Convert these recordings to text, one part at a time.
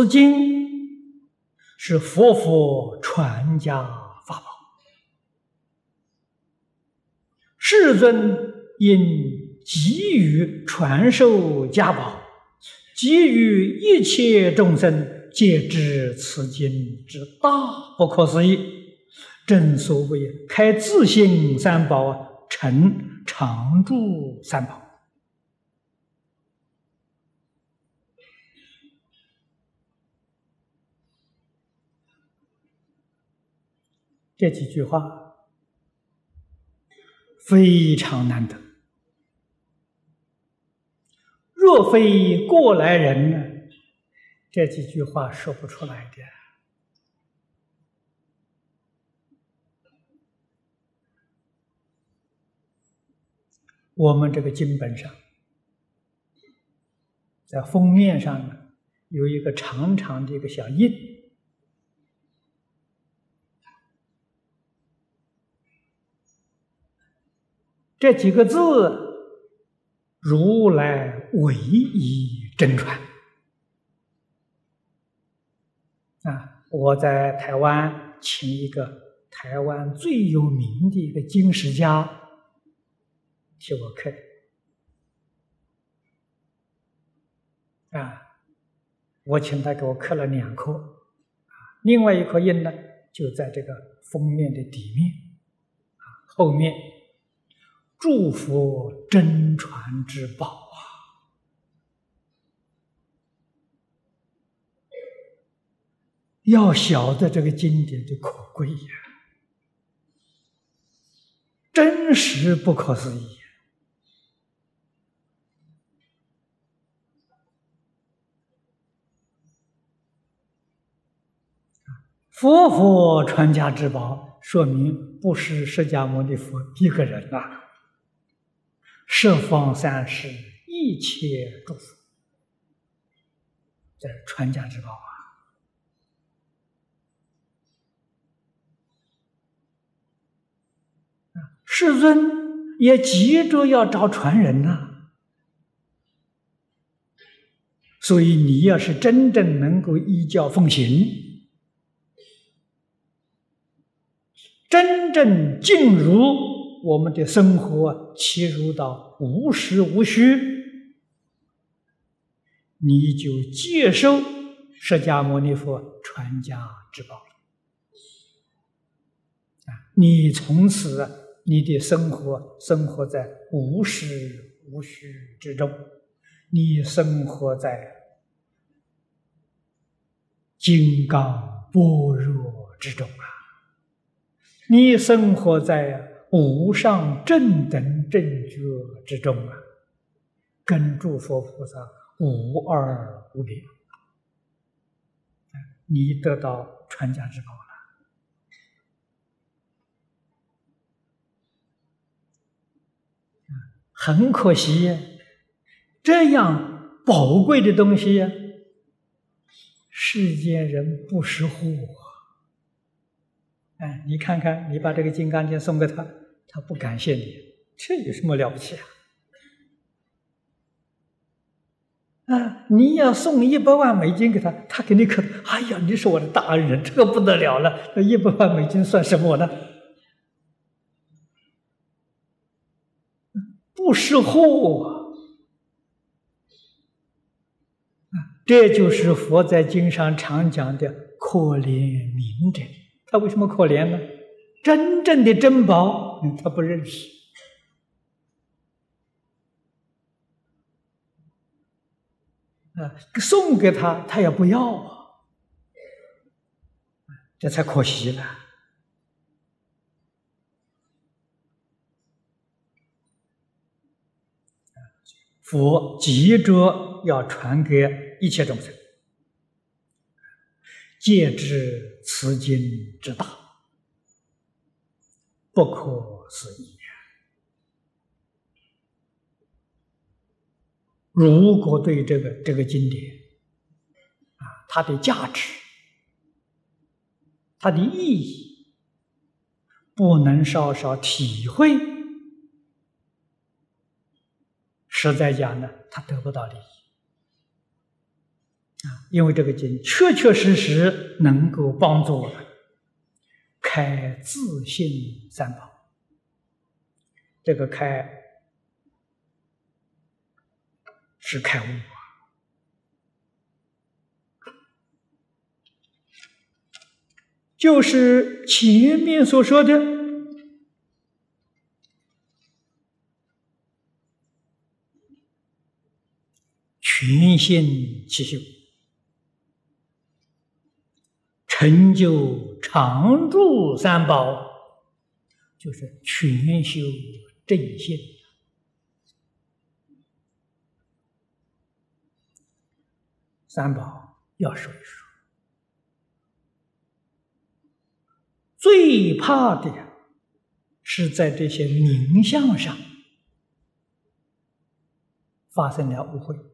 此经是佛佛传家法宝，世尊因给予传授家宝，给予一切众生，皆知此经之大不可思议。正所谓开自性三宝，成常住三宝。这几句话非常难得，若非过来人呢，这几句话说不出来的。我们这个经本上，在封面上呢，有一个长长的一个小印。这几个字，如来唯一真传啊！我在台湾请一个台湾最有名的一个经史家替我刻啊，我请他给我刻了两颗啊，另外一颗印呢，就在这个封面的底面啊后面。祝福真传之宝啊！要晓得这个经典的可贵呀，真实不可思议。佛佛传家之宝，说明不是释迦牟尼佛一个人呐。十方三世一切诸佛，这是传家之宝啊！世尊也急着要找传人呐，所以你要是真正能够依教奉行，真正进入。我们的生活切入到无实无虚，你就接受释迦牟尼佛传家之宝。啊，你从此你的生活生活在无实无虚之中，你生活在金刚般若之中啊，你生活在。无上正等正觉之中啊，跟诸佛菩萨无二无别，你得到传家之宝了。很可惜，这样宝贵的东西，世间人不识货。哎，你看看，你把这个《金刚经》送给他。他不感谢你，这有什么了不起啊？啊，你要送一百万美金给他，他给你可，哎呀，你是我的大恩人，这个不得了了。那一百万美金算什么呢？不识货啊！这就是佛在经上常讲的可怜悯者。他为什么可怜呢？真正的珍宝，他不认识啊，送给他，他也不要啊，这才可惜了。佛急着要传给一切众生，戒知此经之大。不可思议！如果对这个这个经典啊，它的价值、它的意义不能稍稍体会，实在讲呢，他得不到利益。啊，因为这个经确确实实能够帮助我们开自信三宝。这个开是开悟啊，就是前面所说的全心齐修，成就常住三宝，就是全修。正心，三宝要说一说。最怕的是在这些名相上发生了误会。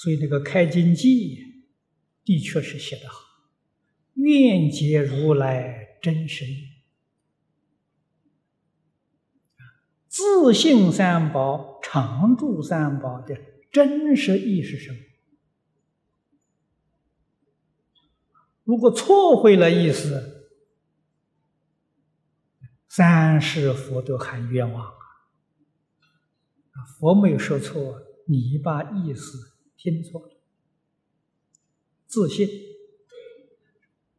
所以那个开经记的确是写得好，愿解如来。真实义，自信三宝、常住三宝的真实意是什么？如果错会了意思，三世佛都很冤枉啊！佛没有说错，你把意思听错了。自信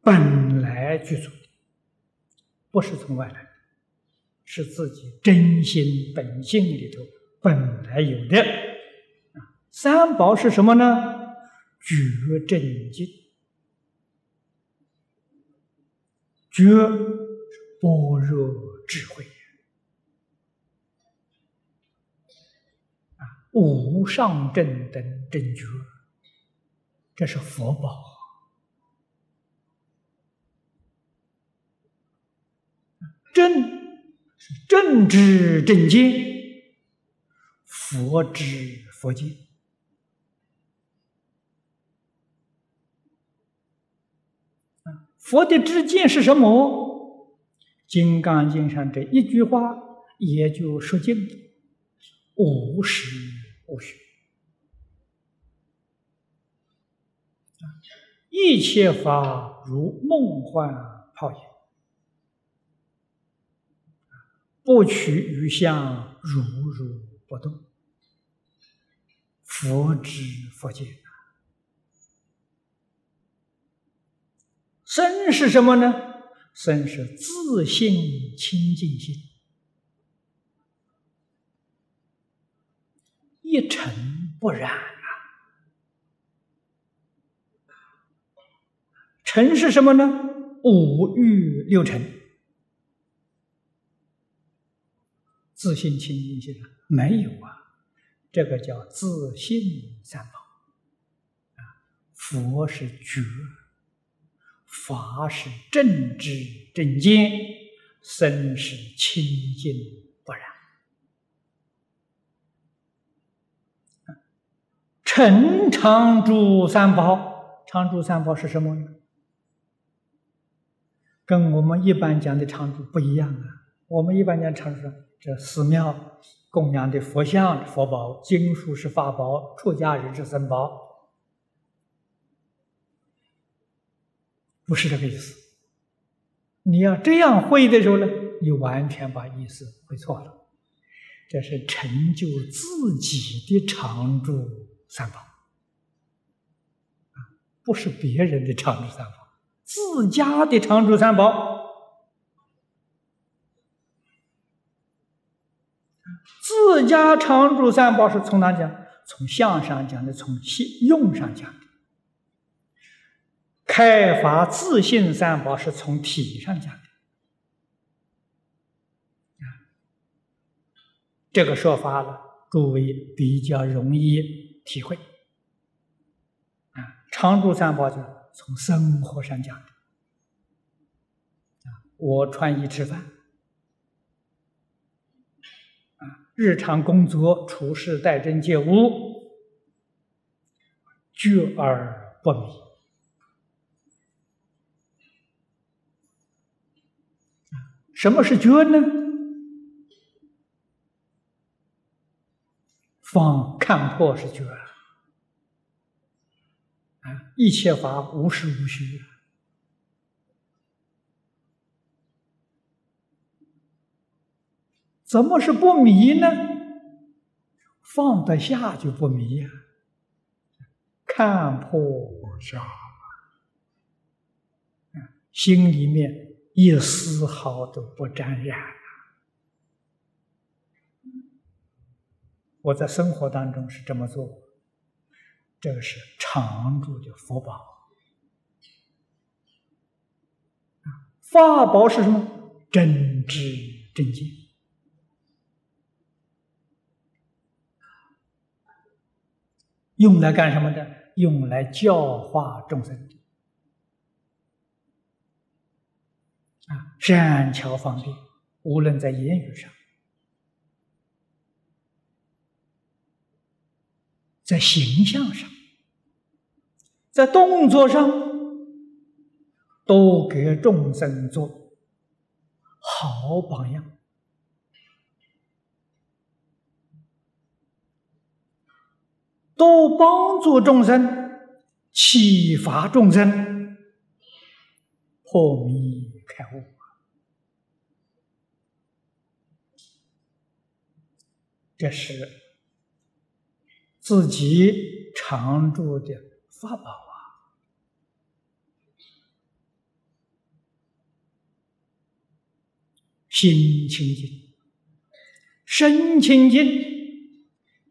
本来具足。不是从外来的，是自己真心本性里头本来有的。三宝是什么呢？觉正境，觉般若智慧，啊，无上正等正觉，这是佛宝。正正知正见，佛知佛见。佛的知见是什么？《金刚经》上这一句话也就说尽了：无实不学，一切法如梦幻泡影。不取于相，如如不动。佛知佛见。身是什么呢？身是自信清净心，一尘不染啊。尘是什么呢？五欲六尘。自信清净心没有啊，这个叫自信三宝啊。佛是觉，法是正知正见，身是清净不染。成常住三宝，常住三宝是什么呢？跟我们一般讲的常住不一样啊。我们一般讲常住。这寺庙供养的佛像、佛宝、经书是法宝，出家人是僧宝，不是这个意思。你要这样会的时候呢，你完全把意思会错了。这是成就自己的常住三宝，不是别人的常住三宝，自家的常住三宝。自家常住三宝是从哪讲？从相上讲的，从用上讲的。开发自信三宝是从体上讲的。这个说法呢，诸位比较容易体会。啊，常住三宝就是从生活上讲的。啊，我穿衣吃饭。日常工作、处事、待人接物，觉而不迷。什么是觉呢？方看破是觉啊，一切法无实无虚，怎么是不迷呢？放得下就不迷呀，看破下，心里面一丝毫都不沾染。我在生活当中是这么做，这个是常住的福报法宝是什么？真知真见，用来干什么的？用来教化众生啊，善巧方便，无论在言语上。在形象上，在动作上，都给众生做好榜样，都帮助众生，启发众生，破迷开悟，这是。自己常住的法宝啊，心清净，身清净，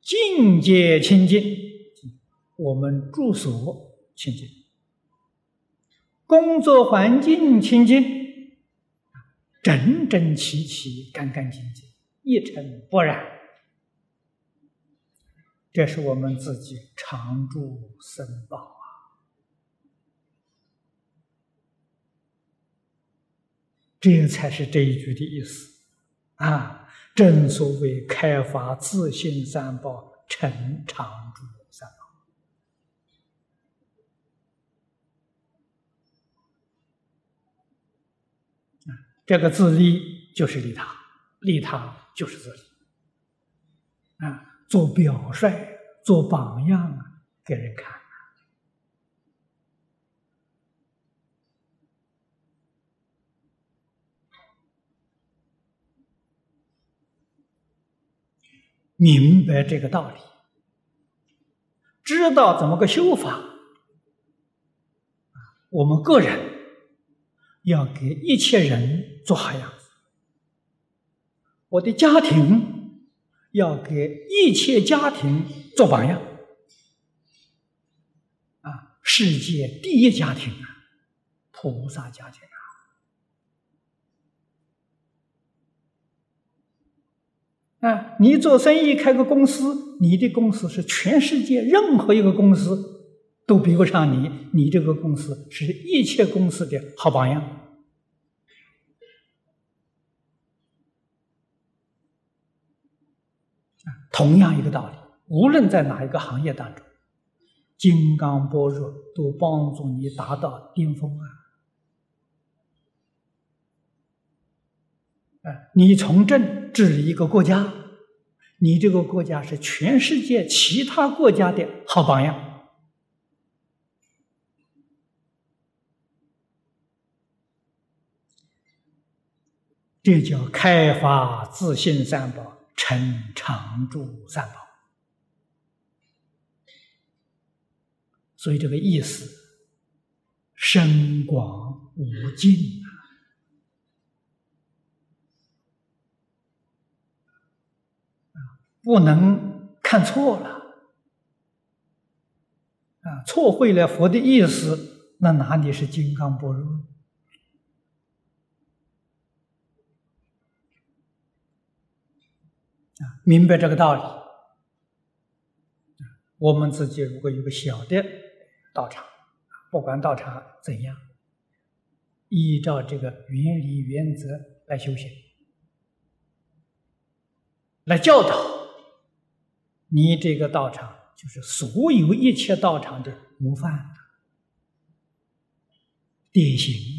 境界清净，我们住所清净，工作环境清净，整整齐齐，干干净净，一尘不染。这是我们自己常住僧宝啊，这才是这一句的意思啊！正所谓开发自信三宝，成常住三宝。这个自利就是利他，利他就是自利啊。做表率，做榜样啊，给人看。明白这个道理，知道怎么个修法，我们个人要给一切人做好样子，我的家庭。要给一切家庭做榜样，啊，世界第一家庭啊，菩萨家庭啊，啊，你做生意开个公司，你的公司是全世界任何一个公司都比不上你，你这个公司是一切公司的好榜样。同样一个道理，无论在哪一个行业当中，金刚般若都帮助你达到巅峰啊！你从政治理一个国家，你这个国家是全世界其他国家的好榜样，这叫开发自信三宝。成常住三宝，所以这个意思深广无尽啊！不能看错了啊！错会了佛的意思，那哪里是金刚般若？啊明白这个道理，我们自己如果有个小的道场，不管道场怎样，依照这个原理原则来修行，来教导，你这个道场就是所有一切道场的模范典型。